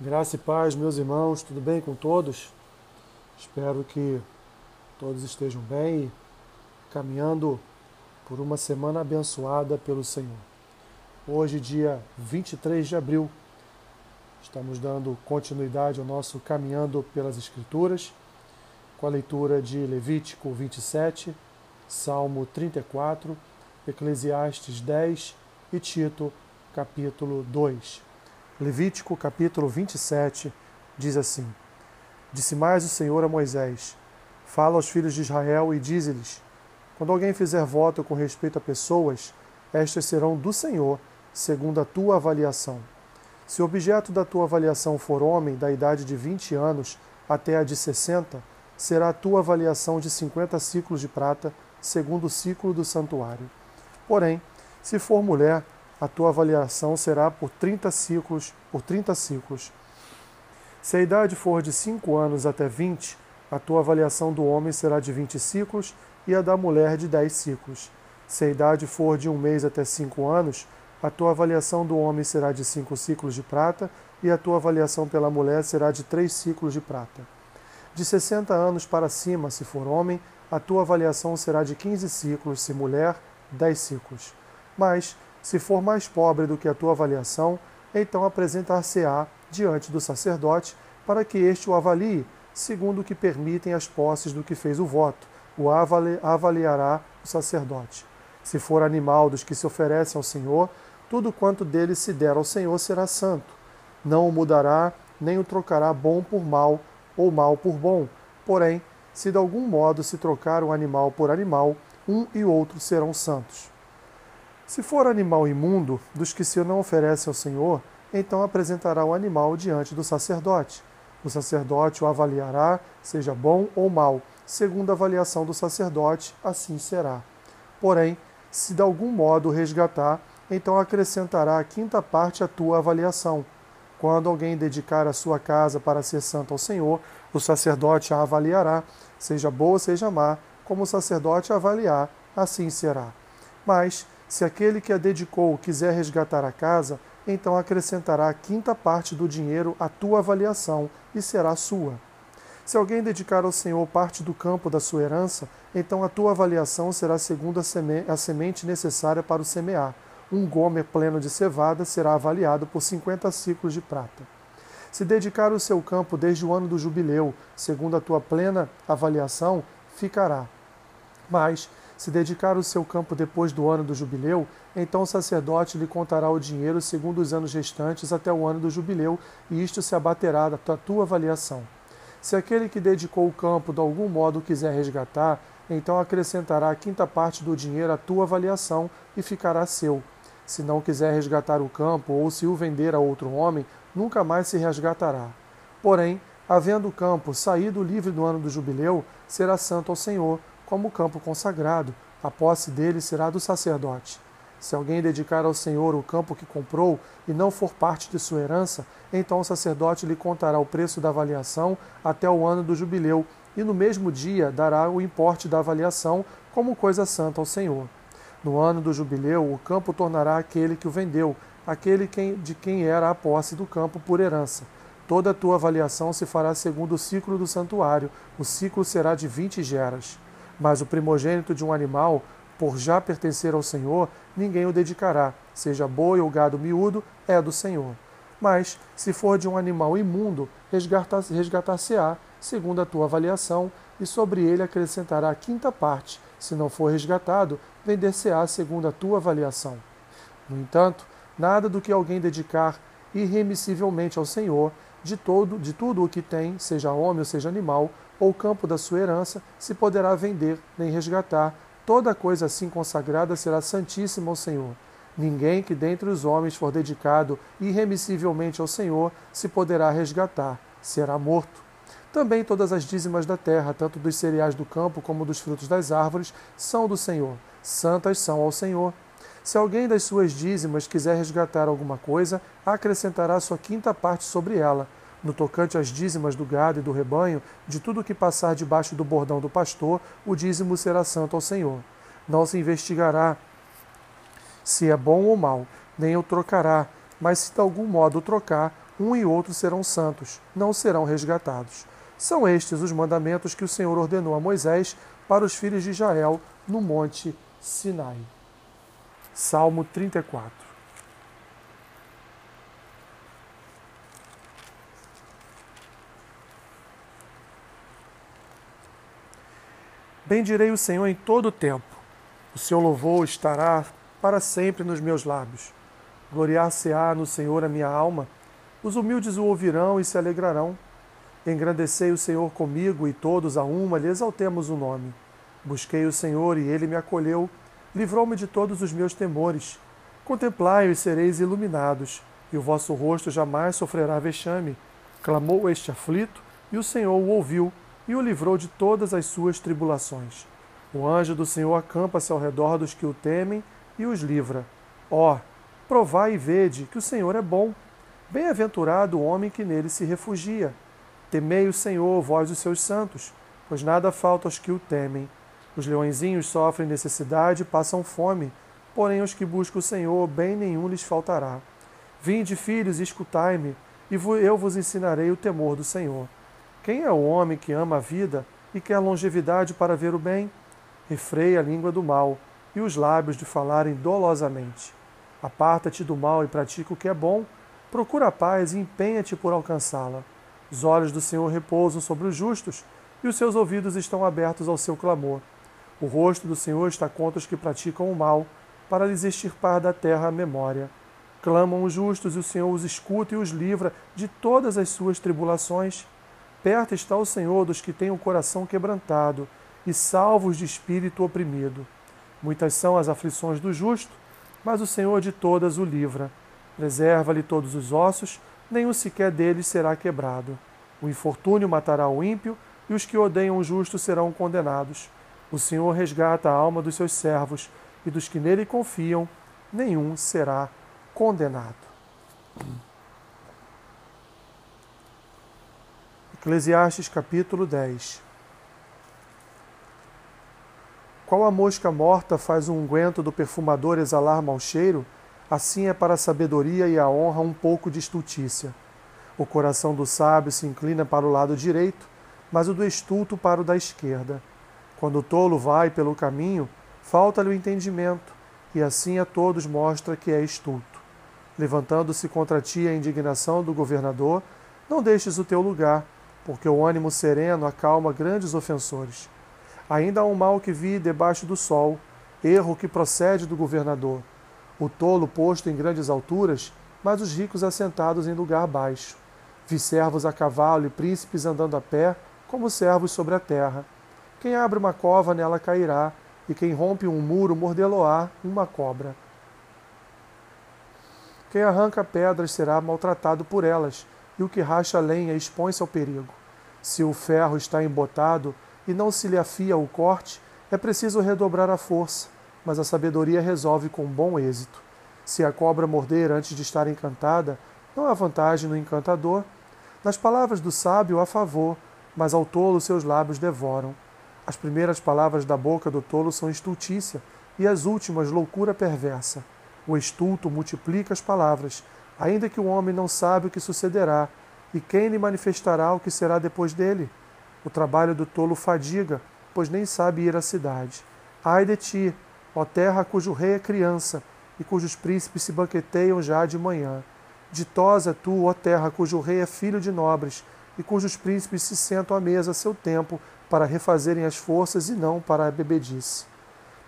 Graça e paz, meus irmãos, tudo bem com todos? Espero que todos estejam bem e caminhando por uma semana abençoada pelo Senhor. Hoje, dia 23 de abril, estamos dando continuidade ao nosso Caminhando pelas Escrituras, com a leitura de Levítico 27, Salmo 34, Eclesiastes 10 e Tito, capítulo 2. Levítico capítulo 27 diz assim: Disse mais o Senhor a Moisés: Fala aos filhos de Israel e dize-lhes: Quando alguém fizer voto com respeito a pessoas, estas serão do Senhor, segundo a tua avaliação. Se o objeto da tua avaliação for homem da idade de 20 anos até a de 60, será a tua avaliação de 50 ciclos de prata, segundo o ciclo do santuário. Porém, se for mulher, a tua avaliação será por 30 ciclos, por 30 ciclos. Se a idade for de 5 anos até 20, a tua avaliação do homem será de 20 ciclos e a da mulher de 10 ciclos. Se a idade for de um mês até 5 anos, a tua avaliação do homem será de 5 ciclos de prata e a tua avaliação pela mulher será de 3 ciclos de prata. De 60 anos para cima, se for homem, a tua avaliação será de 15 ciclos, se mulher, 10 ciclos. Mas, se for mais pobre do que a tua avaliação, então apresentar-se-á diante do sacerdote para que este o avalie, segundo o que permitem as posses do que fez o voto. O avaliará o sacerdote. Se for animal dos que se oferecem ao Senhor, tudo quanto dele se der ao Senhor será santo. Não o mudará, nem o trocará bom por mal, ou mal por bom. Porém, se de algum modo se trocar um animal por animal, um e outro serão santos. Se for animal imundo, dos que se não oferece ao Senhor, então apresentará o animal diante do sacerdote. O sacerdote o avaliará, seja bom ou mau, segundo a avaliação do sacerdote, assim será. Porém, se de algum modo resgatar, então acrescentará a quinta parte à tua avaliação. Quando alguém dedicar a sua casa para ser santo ao Senhor, o sacerdote a avaliará, seja boa, seja má, como o sacerdote a avaliar, assim será. Mas, se aquele que a dedicou quiser resgatar a casa, então acrescentará a quinta parte do dinheiro à tua avaliação e será sua. Se alguém dedicar ao Senhor parte do campo da sua herança, então a tua avaliação será segundo a semente necessária para o semear. Um gomer pleno de cevada será avaliado por cinquenta ciclos de prata. Se dedicar o seu campo desde o ano do jubileu, segundo a tua plena avaliação, ficará. Mas, se dedicar o seu campo depois do ano do jubileu, então o sacerdote lhe contará o dinheiro segundo os anos restantes até o ano do jubileu, e isto se abaterá da tua avaliação. Se aquele que dedicou o campo de algum modo quiser resgatar, então acrescentará a quinta parte do dinheiro à tua avaliação e ficará seu. Se não quiser resgatar o campo ou se o vender a outro homem, nunca mais se resgatará. Porém, havendo o campo saído livre do ano do jubileu, será santo ao Senhor como campo consagrado, a posse dele será do sacerdote. Se alguém dedicar ao Senhor o campo que comprou e não for parte de sua herança, então o sacerdote lhe contará o preço da avaliação até o ano do jubileu, e no mesmo dia dará o importe da avaliação como coisa santa ao Senhor. No ano do jubileu, o campo tornará aquele que o vendeu, aquele de quem era a posse do campo por herança. Toda a tua avaliação se fará segundo o ciclo do santuário, o ciclo será de vinte geras. Mas o primogênito de um animal, por já pertencer ao Senhor, ninguém o dedicará, seja boi ou gado miúdo, é do Senhor. Mas, se for de um animal imundo, resgatar-se-á, segundo a tua avaliação, e sobre ele acrescentará a quinta parte. Se não for resgatado, vender-se-á segundo a tua avaliação. No entanto, nada do que alguém dedicar irremissivelmente ao Senhor, de todo, de tudo o que tem, seja homem ou seja animal, ou campo da sua herança, se poderá vender nem resgatar. Toda coisa assim consagrada será santíssima ao Senhor. Ninguém que dentre os homens for dedicado irremissivelmente ao Senhor se poderá resgatar, será morto. Também todas as dízimas da terra, tanto dos cereais do campo como dos frutos das árvores, são do Senhor. Santas são ao Senhor. Se alguém das suas dízimas quiser resgatar alguma coisa, acrescentará sua quinta parte sobre ela no tocante às dízimas do gado e do rebanho, de tudo que passar debaixo do bordão do pastor, o dízimo será santo ao Senhor. Não se investigará se é bom ou mal, nem o trocará, mas se de algum modo o trocar, um e outro serão santos, não serão resgatados. São estes os mandamentos que o Senhor ordenou a Moisés para os filhos de Israel no monte Sinai. Salmo 34. Bendirei o Senhor em todo o tempo. O seu louvor estará para sempre nos meus lábios. Gloriar-se-á no Senhor a minha alma. Os humildes o ouvirão e se alegrarão. Engrandecei o Senhor comigo e todos a uma lhe exaltemos o nome. Busquei o Senhor e ele me acolheu, livrou-me de todos os meus temores. Contemplai-o e sereis iluminados, e o vosso rosto jamais sofrerá vexame. Clamou este aflito, e o Senhor o ouviu, e o livrou de todas as suas tribulações. O anjo do Senhor acampa-se ao redor dos que o temem e os livra. Ó, oh, provai e vede que o Senhor é bom. Bem-aventurado o homem que nele se refugia. Temei o Senhor, vós os seus santos, pois nada falta aos que o temem. Os leõezinhos sofrem necessidade e passam fome, porém os que buscam o Senhor, bem nenhum lhes faltará. Vinde, filhos, e escutai-me, e eu vos ensinarei o temor do Senhor. Quem é o homem que ama a vida e quer longevidade para ver o bem? Refreia a língua do mal e os lábios de falarem dolosamente. Aparta-te do mal e pratica o que é bom, procura a paz e empenha-te por alcançá-la. Os olhos do Senhor repousam sobre os justos e os seus ouvidos estão abertos ao seu clamor. O rosto do Senhor está contra os que praticam o mal, para lhes extirpar da terra a memória. Clamam os justos e o Senhor os escuta e os livra de todas as suas tribulações. Perto está o Senhor dos que têm o coração quebrantado e salvos de espírito oprimido. Muitas são as aflições do justo, mas o Senhor de todas o livra. Preserva-lhe todos os ossos, nenhum sequer deles será quebrado. O infortúnio matará o ímpio, e os que odeiam o justo serão condenados. O Senhor resgata a alma dos seus servos, e dos que nele confiam, nenhum será condenado. Eclesiastes capítulo 10 Qual a mosca morta faz o unguento do perfumador exalar mau cheiro, assim é para a sabedoria e a honra um pouco de estultícia. O coração do sábio se inclina para o lado direito, mas o do estulto para o da esquerda. Quando o tolo vai pelo caminho, falta-lhe o entendimento, e assim a todos mostra que é estulto. Levantando-se contra ti a indignação do governador, não deixes o teu lugar, porque o ânimo sereno acalma grandes ofensores. Ainda há um mal que vi debaixo do sol, erro que procede do governador. O tolo posto em grandes alturas, mas os ricos assentados em lugar baixo. Vi servos a cavalo e príncipes andando a pé, como servos sobre a terra. Quem abre uma cova nela cairá, e quem rompe um muro mordê-lo-á uma cobra. Quem arranca pedras será maltratado por elas, e o que racha lenha expõe-se ao perigo. Se o ferro está embotado e não se lhe afia o corte, é preciso redobrar a força, mas a sabedoria resolve com bom êxito. Se a cobra morder antes de estar encantada, não há vantagem no encantador. Nas palavras do sábio há favor, mas ao tolo seus lábios devoram. As primeiras palavras da boca do tolo são estultícia, e as últimas loucura perversa. O estulto multiplica as palavras, ainda que o homem não sabe o que sucederá, e quem lhe manifestará o que será depois dele? O trabalho do tolo fadiga, pois nem sabe ir à cidade. Ai de ti, ó terra cujo rei é criança, e cujos príncipes se banqueteiam já de manhã. Ditosa tu, ó terra cujo rei é filho de nobres, e cujos príncipes se sentam à mesa a seu tempo, para refazerem as forças e não para a bebedice.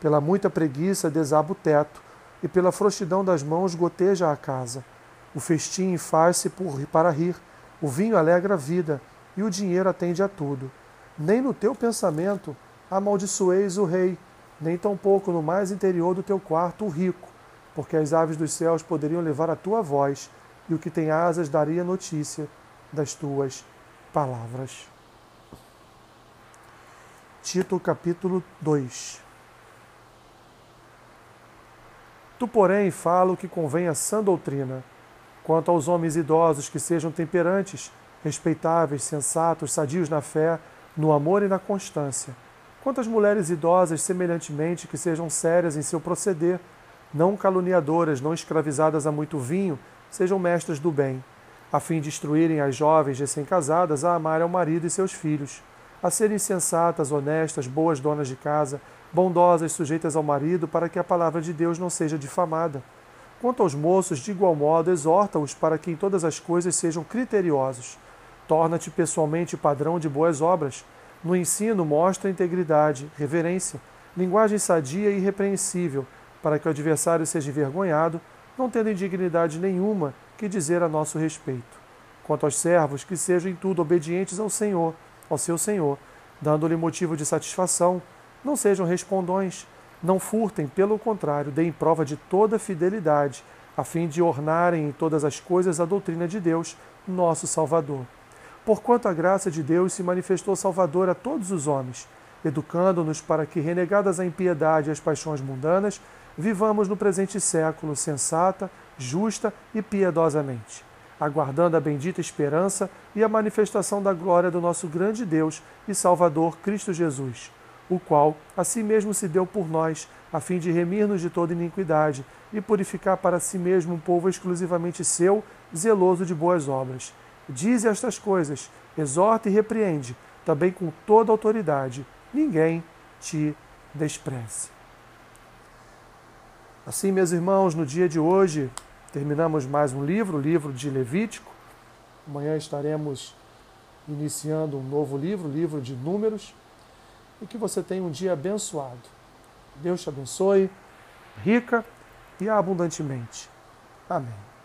Pela muita preguiça desaba o teto, e pela frouxidão das mãos goteja a casa. O festim faz-se para rir, o vinho alegra a vida, e o dinheiro atende a tudo. Nem no teu pensamento amaldiçoeis o rei, nem tampouco no mais interior do teu quarto o rico, porque as aves dos céus poderiam levar a tua voz, e o que tem asas daria notícia das tuas palavras. Tito capítulo 2 Tu, porém, fala o que convém a sã doutrina. Quanto aos homens idosos que sejam temperantes, respeitáveis, sensatos, sadios na fé, no amor e na constância. Quanto às mulheres idosas, semelhantemente, que sejam sérias em seu proceder, não caluniadoras, não escravizadas a muito vinho, sejam mestras do bem. a fim de instruírem as jovens recém-casadas a amarem ao marido e seus filhos, a serem sensatas, honestas, boas donas de casa, bondosas, sujeitas ao marido, para que a palavra de Deus não seja difamada. Quanto aos moços, de igual modo, exorta-os para que em todas as coisas sejam criteriosos. Torna-te pessoalmente padrão de boas obras. No ensino, mostra integridade, reverência, linguagem sadia e irrepreensível, para que o adversário seja envergonhado, não tendo indignidade nenhuma que dizer a nosso respeito. Quanto aos servos, que sejam em tudo obedientes ao Senhor, ao seu Senhor, dando-lhe motivo de satisfação, não sejam respondões, não furtem, pelo contrário, deem prova de toda fidelidade, a fim de ornarem em todas as coisas a doutrina de Deus, nosso Salvador. Porquanto a graça de Deus se manifestou salvadora a todos os homens, educando-nos para que, renegadas a impiedade e as paixões mundanas, vivamos no presente século sensata, justa e piedosamente aguardando a bendita esperança e a manifestação da glória do nosso grande Deus e Salvador Cristo Jesus, o qual a si mesmo se deu por nós, a fim de remir-nos de toda iniquidade e purificar para si mesmo um povo exclusivamente seu, zeloso de boas obras. Dize estas coisas, exorta e repreende, também com toda autoridade. Ninguém te despreze. Assim, meus irmãos, no dia de hoje, Terminamos mais um livro, o livro de Levítico. Amanhã estaremos iniciando um novo livro, livro de Números. E que você tenha um dia abençoado. Deus te abençoe, rica e abundantemente. Amém.